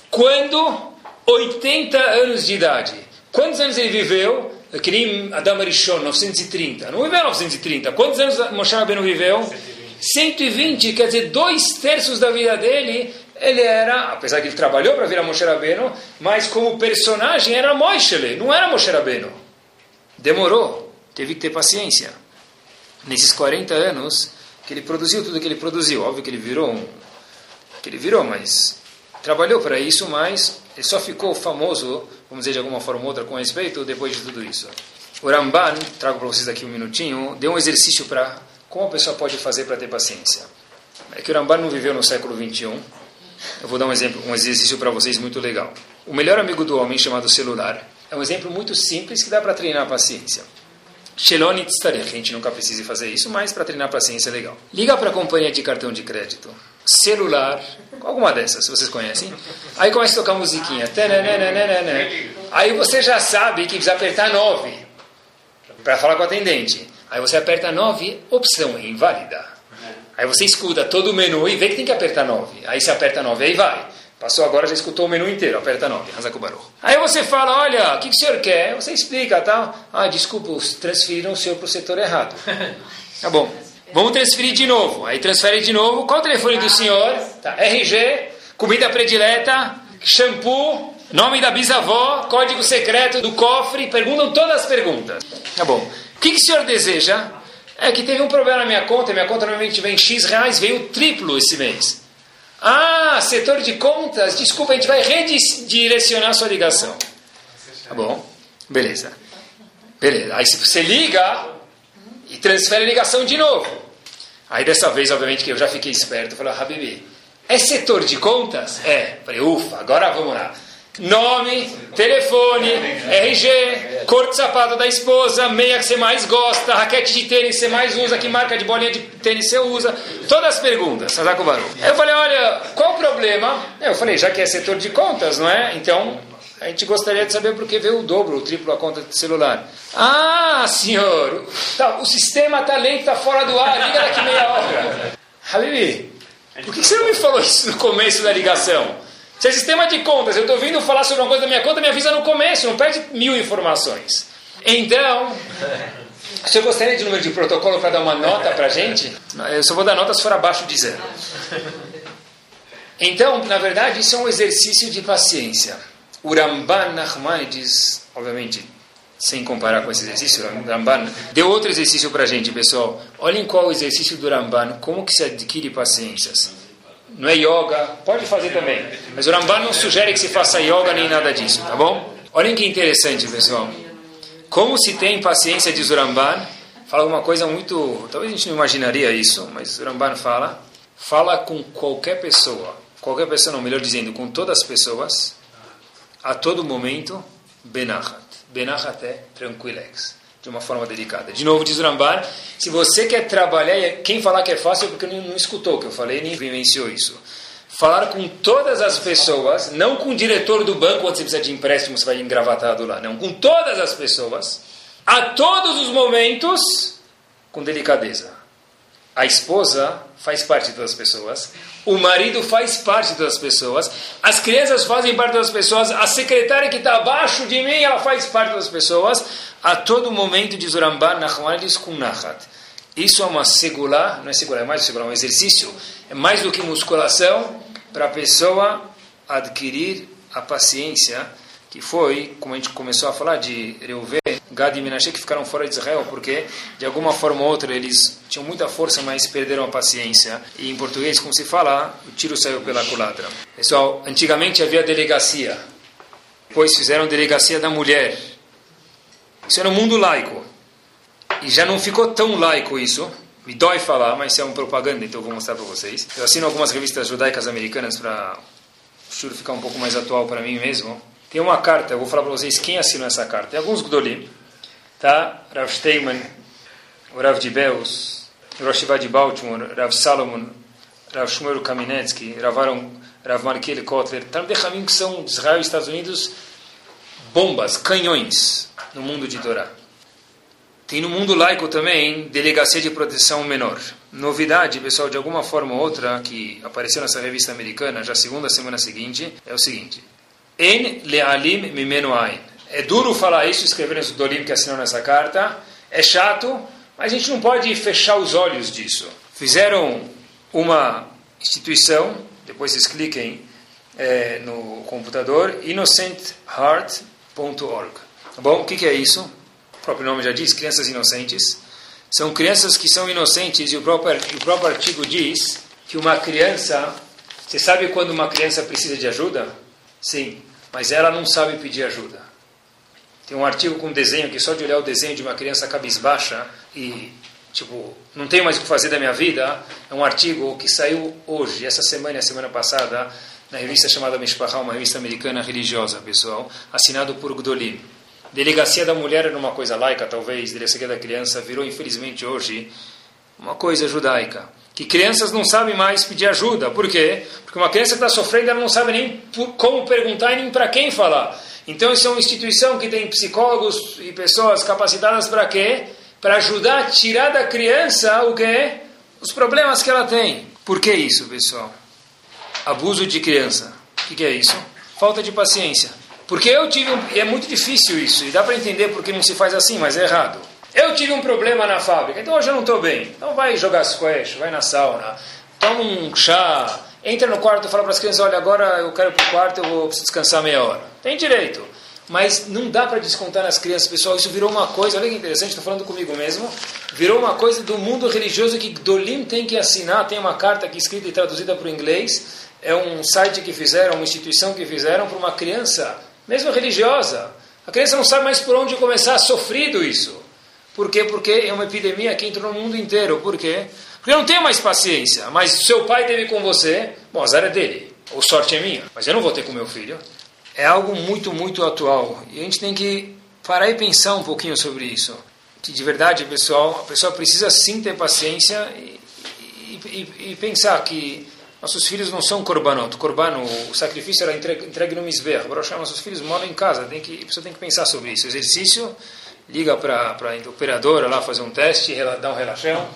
Quando 80 anos de idade. Quantos anos ele viveu? Aquele Adam Arishon, 930. Não viveu 930. Quantos anos Moshe Rabbeinu viveu? 120. Quer dizer, dois terços da vida dele ele era, apesar que ele trabalhou para virar Moshe Rabbeinu, mas como personagem era Moishele, não era Moshe Rabbeinu. Demorou, teve que ter paciência. Nesses 40 anos que ele produziu tudo que ele produziu, óbvio que ele virou um, que ele virou, mas trabalhou para isso, mas ele só ficou famoso, vamos dizer de alguma forma ou outra com respeito, depois de tudo isso. O Ramban, trago para vocês aqui um minutinho, deu um exercício para como a pessoa pode fazer para ter paciência. É que o Ramban não viveu no século 21, eu vou dar um exemplo, um exercício para vocês muito legal. O melhor amigo do homem, chamado celular, é um exemplo muito simples que dá para treinar a paciência. Sheloni Tztarech, a gente nunca precisa fazer isso, mas para treinar a paciência é legal. Liga para a companhia de cartão de crédito, celular, alguma dessas, vocês conhecem. Aí começa a tocar musiquinha. Aí você já sabe que precisa apertar 9 para falar com o atendente. Aí você aperta 9, opção inválida. Aí você escuta todo o menu e vê que tem que apertar 9. Aí você aperta 9, aí vai. Passou agora, já escutou o menu inteiro, aperta 9, Hazakubaru. Aí você fala, olha, o que, que o senhor quer? Você explica, tá? Ah, desculpa, transferiram o senhor para o setor errado. Tá bom, vamos transferir de novo. Aí transfere de novo. Qual o telefone do senhor? Tá. RG, comida predileta, shampoo, nome da bisavó, código secreto do cofre. Perguntam todas as perguntas. Tá bom. O que, que o senhor deseja? É que teve um problema na minha conta, minha conta normalmente vem X reais, veio triplo esse mês. Ah, setor de contas, desculpa, a gente vai redirecionar sua ligação. Tá bom? Beleza. Beleza. Aí você liga e transfere a ligação de novo. Aí dessa vez, obviamente, que eu já fiquei esperto, falei, ah, Habibi, é setor de contas? É. Falei, ufa, agora vamos lá. Nome, telefone, RG, cor de sapato da esposa, meia que você mais gosta, raquete de tênis que você mais usa, que marca de bolinha de tênis você usa. Todas as perguntas, Sadako Baru. Eu falei, olha, qual o problema? Eu falei, já que é setor de contas, não é? Então, a gente gostaria de saber por que veio o dobro, o triplo a conta de celular. Ah, senhor, tá, o sistema está lento, está fora do ar, liga daqui meia hora. Habibi, por que você não me falou isso no começo da ligação? Se é sistema de contas, eu estou ouvindo falar sobre uma coisa da minha conta, me avisa no começo, não perde mil informações. Então, você gostaria de número de protocolo para dar uma nota para a gente? Eu só vou dar nota se for abaixo de zero. Então, na verdade, isso é um exercício de paciência. O Ramban Nachmanides, obviamente, sem comparar com esse exercício, o Ramban deu outro exercício para a gente, pessoal. Olhem qual o exercício do Ramban, como que se adquire paciências não é yoga, pode fazer também. Mas o Ramban não sugere que se faça yoga nem nada disso, tá bom? Olhem que interessante, pessoal. Como se tem paciência, diz o Ramban, fala uma coisa muito. Talvez a gente não imaginaria isso, mas o Ramban fala: fala com qualquer pessoa, qualquer pessoa, não, melhor dizendo, com todas as pessoas, a todo momento, benachat. Benachat é tranquilex de uma forma delicada. De novo, diz Rambar, se você quer trabalhar, quem falar que é fácil é porque não, não escutou o que eu falei, nem vivenciou isso. Falar com todas as pessoas, não com o diretor do banco quando você precisa de empréstimo, você vai engravatado lá, não, com todas as pessoas, a todos os momentos, com delicadeza. A esposa faz parte das pessoas, o marido faz parte das pessoas, as crianças fazem parte das pessoas, a secretária que está abaixo de mim, ela faz parte das pessoas, a todo momento, diz o Ramban, diz com Nachat. Isso é uma segula, não é segula, é mais segula, é um exercício, é mais do que musculação, para a pessoa adquirir a paciência, que foi, como a gente começou a falar, de Reuven, Gad e Menashe, que ficaram fora de Israel, porque de alguma forma ou outra eles tinham muita força, mas perderam a paciência. E em português, como se fala, o tiro saiu pela culatra. Pessoal, antigamente havia delegacia, depois fizeram delegacia da mulher. Isso era um mundo laico. E já não ficou tão laico isso. Me dói falar, mas isso é uma propaganda, então eu vou mostrar para vocês. Eu assino algumas revistas judaicas americanas para o shur ficar um pouco mais atual para mim mesmo. Tem uma carta, eu vou falar para vocês quem assinou essa carta. Tem alguns Gdolim, tá? Rav Steinman, o Rav de Beus, Rav de Baltimore, Rav Salomon, Rav Shmuel Kaminetsky, Rav Aaron, Rav Markel Kotler, Talmud Hamim, que são Israel e Estados Unidos, bombas, canhões no mundo de Torá. Tem no mundo laico também delegacia de proteção menor. Novidade, pessoal, de alguma forma ou outra, que apareceu nessa revista americana, já segunda semana seguinte, é o seguinte. En lealim mimenu ain. É duro falar isso, escrever os dolim que assinam nessa carta. É chato, mas a gente não pode fechar os olhos disso. Fizeram uma instituição, depois vocês cliquem é, no computador, innocentheart.org. Tá bom? O que, que é isso? O próprio nome já diz, crianças inocentes. São crianças que são inocentes e o próprio, o próprio artigo diz que uma criança... Você sabe quando uma criança precisa de ajuda? Sim, mas ela não sabe pedir ajuda. Tem um artigo com um desenho que só de olhar o desenho de uma criança cabisbaixa e, tipo, não tenho mais o que fazer da minha vida, é um artigo que saiu hoje, essa semana e a semana passada, na revista chamada Mishpachá, uma revista americana religiosa, pessoal, assinado por Gdolim. Delegacia da mulher era uma coisa laica, talvez, delegacia da criança virou, infelizmente, hoje, uma coisa judaica. Que crianças não sabem mais pedir ajuda. Por quê? Porque uma criança que está sofrendo, ela não sabe nem como perguntar e nem para quem falar. Então, isso é uma instituição que tem psicólogos e pessoas capacitadas para quê? Para ajudar a tirar da criança o quê? Os problemas que ela tem. Por que isso, pessoal? Abuso de criança. O que, que é isso? Falta de paciência. Porque eu tive um, é muito difícil isso, e dá para entender porque não se faz assim, mas é errado. Eu tive um problema na fábrica, então hoje eu não estou bem. Então vai jogar squash, vai na sauna, toma um chá, entra no quarto e fala para as crianças, olha, agora eu quero ir para o quarto, eu vou descansar meia hora. Tem direito. Mas não dá para descontar nas crianças, pessoal. Isso virou uma coisa, olha que interessante, estou falando comigo mesmo. Virou uma coisa do mundo religioso que Dolim tem que assinar. Tem uma carta aqui escrita e traduzida para o inglês. É um site que fizeram, uma instituição que fizeram para uma criança mesmo religiosa. A criança não sabe mais por onde começar, sofrido isso. Por quê? Porque é uma epidemia que entrou no mundo inteiro. Por quê? Porque eu não tenho mais paciência. Mas seu pai teve com você, bom, azar é dele. Ou sorte é minha. Mas eu não vou ter com meu filho. É algo muito, muito atual. E a gente tem que parar e pensar um pouquinho sobre isso. Que de verdade, pessoal, a pessoa precisa sim ter paciência e, e, e, e pensar que nossos filhos não são korbanot. Korban, o sacrifício era entregue, entregue no misber. Nossos filhos moram em casa. Tem que, a pessoa tem que pensar sobre isso. Exercício, liga para a operadora lá fazer um teste, dá um relaxão.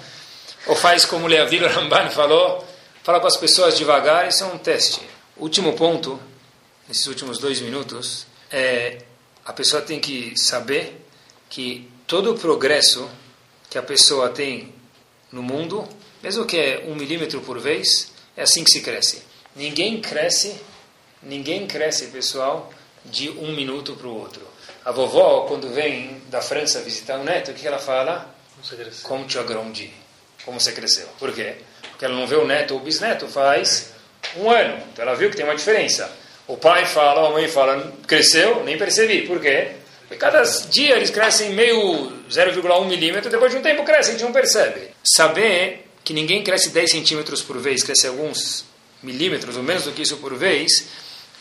Ou faz como o Leavilo Ramban falou, fala com as pessoas devagar, isso é um teste. Último ponto, nesses últimos dois minutos, é a pessoa tem que saber que todo o progresso que a pessoa tem no mundo, mesmo que é um milímetro por vez, é assim que se cresce. Ninguém cresce, ninguém cresce, pessoal, de um minuto para o outro. A vovó, quando vem da França visitar o neto, o que ela fala? Como tu agrandi. Como você cresceu. Por quê? Porque ela não vê o neto ou o bisneto faz um ano. Então ela viu que tem uma diferença. O pai fala, a mãe fala, cresceu, nem percebi. Por quê? Porque cada dia eles crescem meio 0,1 milímetro, depois de um tempo crescem, a gente não percebe. Saber que ninguém cresce 10 centímetros por vez, cresce alguns milímetros, ou menos do que isso por vez,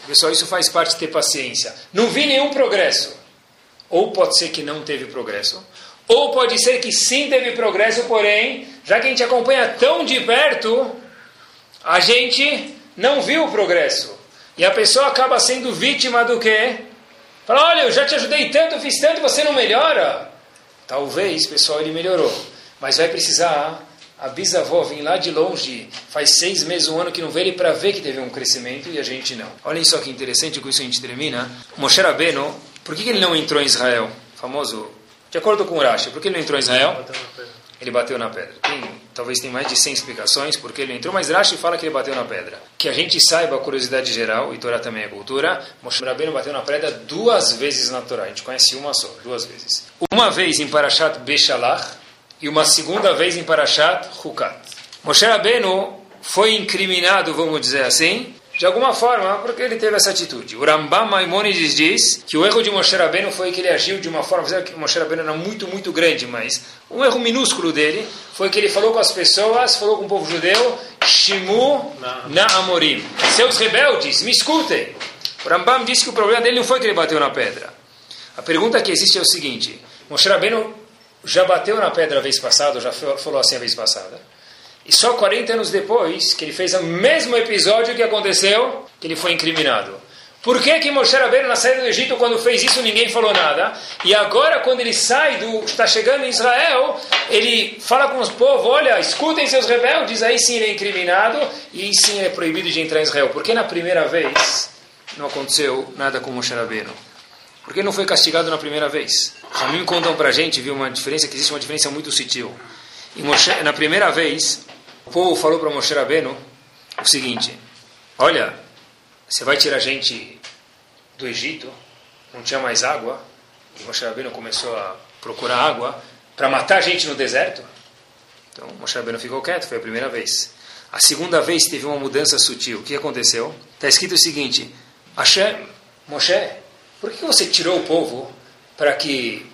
pessoal, isso faz parte de ter paciência. Não vi nenhum progresso. Ou pode ser que não teve progresso, ou pode ser que sim teve progresso, porém, já que a gente acompanha tão de perto, a gente não viu o progresso. E a pessoa acaba sendo vítima do quê? Fala, olha, eu já te ajudei tanto, fiz tanto, você não melhora? Talvez, pessoal, ele melhorou. Mas vai precisar a bisavó vem lá de longe, faz seis meses, um ano que não vê ele para ver que teve um crescimento e a gente não. Olhem só que interessante, com isso a gente termina. Moshe Rabbeinu, por que, ele não entrou em Israel? Famoso, de acordo com o Rashi, por que ele não entrou em Israel? Ele bateu na pedra. Tem talvez tem mais de 100 explicações porque ele entrou, mas Rashi fala que ele bateu na pedra. Que a gente saiba a curiosidade geral, e Torá também é cultura, Moshe Rabbeinu bateu na pedra duas vezes na Torá. A gente conhece uma só, duas vezes. Uma vez em Parashat Beshalach e uma segunda vez em Parashat Hukat. Moshe Rabbeinu foi incriminado, vamos dizer assim, de alguma forma, porque ele teve essa atitude. O Rambam Maimonides diz que o erro de Moshe Rabbeinu foi que ele agiu de uma forma, que Moshe Rabbeinu era muito, muito grande, mas um erro minúsculo dele foi que ele falou com as pessoas, falou com o povo judeu, Shimu na Amorim. Seus rebeldes, me escutem. O Rambam disse que o problema dele não foi que ele bateu na pedra. A pergunta que existe é o seguinte, Moshe Rabbeinu já bateu na pedra a vez passada, já falou assim a vez passada. E só 40 anos depois, que ele fez o mesmo episódio que aconteceu, que ele foi incriminado. Por que que Moshe Rabbeinu na saída do Egito, quando fez isso, ninguém falou nada? E agora, quando ele sai, do, está chegando em Israel, ele fala com os povos, olha, escutem seus rebeldes, aí sim ele é incriminado, e sim é proibido de entrar em Israel. Por que na primeira vez não aconteceu nada com Moshe Rabbeinu? Por que não foi castigado na primeira vez? Ramim contam para a gente, viu, uma diferença, que existe uma diferença muito sutil. Moshe, na primeira vez, o povo falou para Moshe Rabbeinu o seguinte: Olha, você vai tirar a gente do Egito, não tinha mais água, e Moshe Rabbeinu começou a procurar água para matar a gente no deserto. Então Moshe Rabbeinu ficou quieto, foi a primeira vez. A segunda vez teve uma mudança sutil. O que aconteceu? Está escrito o seguinte: Hashem, Moshe, por que você tirou o povo para que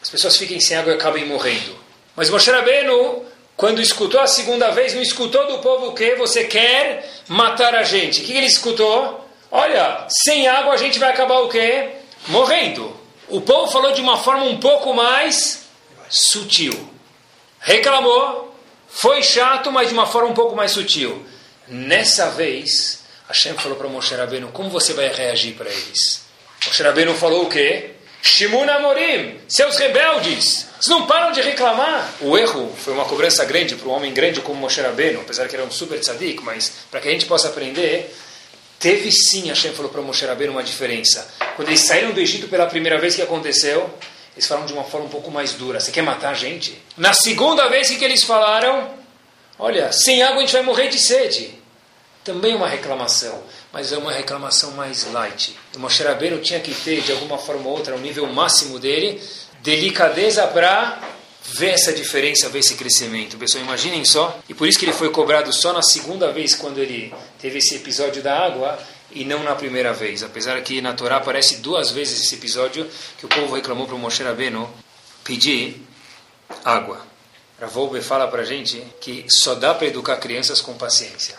as pessoas fiquem sem água e acabem morrendo? Mas Moshe Rabbeinu quando escutou a segunda vez, não escutou do povo o que? Você quer matar a gente. O que ele escutou? Olha, sem água a gente vai acabar o quê? Morrendo. O povo falou de uma forma um pouco mais sutil. Reclamou, foi chato, mas de uma forma um pouco mais sutil. Nessa vez, Hashem falou para Moshe Rabbeinu, como você vai reagir para eles? Moshe Rabbeinu falou o quê? Shimun Amorim, seus rebeldes, vocês não param de reclamar. O erro foi uma cobrança grande para um homem grande como Moshe Rabbeinu, apesar que era um super tzadik, mas para que a gente possa aprender, teve sim, Hashem falou para Moshe Rabbeinu uma diferença. Quando eles saíram do Egito pela primeira vez, que aconteceu? Eles falaram de uma forma um pouco mais dura. Você quer matar a gente? Na segunda vez que eles falaram, olha, sem água a gente vai morrer de sede. Também uma reclamação mas é uma reclamação mais light. O Moshe Rabbeinu tinha que ter, de alguma forma ou outra, o nível máximo dele, delicadeza para ver essa diferença, ver esse crescimento. Pessoal, imaginem só. E por isso que ele foi cobrado só na segunda vez, quando ele teve esse episódio da água, e não na primeira vez. Apesar que na Torá aparece duas vezes esse episódio que o povo reclamou para o Moshe Rabbeinu pedir água. Ravolbe fala para gente que só dá para educar crianças com paciência.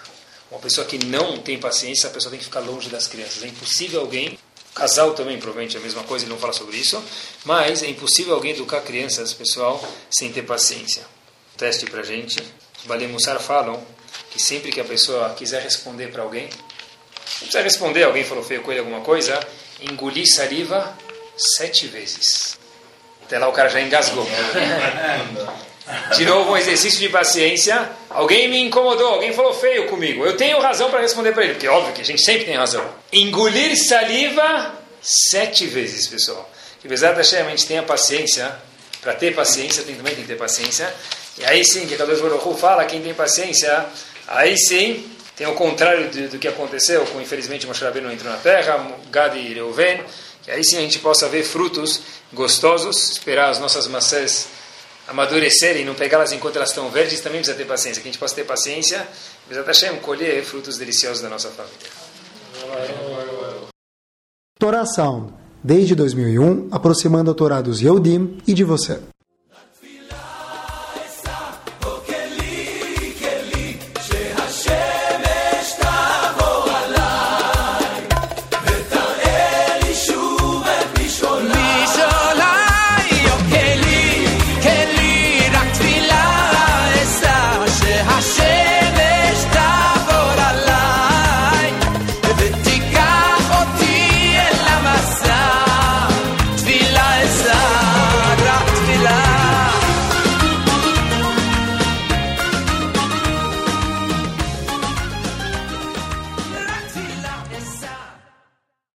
Uma pessoa que não tem paciência, a pessoa tem que ficar longe das crianças. É impossível alguém, casal também provavelmente é a mesma coisa, ele não fala sobre isso, mas é impossível alguém educar crianças, pessoal, sem ter paciência. Teste para gente. Os Balemussar falam que sempre que a pessoa quiser responder para alguém, não precisa responder, alguém falou feio com ele alguma coisa, engolir saliva sete vezes. Até lá o cara já engasgou. De novo, um exercício de paciência. Alguém me incomodou, alguém falou feio comigo. Eu tenho razão para responder para ele, porque é óbvio que a gente sempre tem razão. Engolir saliva sete vezes, pessoal. Que apesar da a gente tenha paciência. Para ter paciência, tem, também tem que ter paciência. E aí sim, que Kadosh Baruch fala, quem tem paciência, aí sim, tem o contrário do, do que aconteceu com, infelizmente, Moshe Rabbeinu entrou na terra, Gad e Reuven, que aí sim a gente possa ver frutos gostosos, esperar as nossas maçãs amadurecerem não pegá-las enquanto elas estão verdes, também precisa ter paciência. Que a gente possa ter paciência, precisa Hashem, colher frutos deliciosos da nossa família.
Torá Sound, desde 2001, aproximando a Torá dos Yehudim e de você.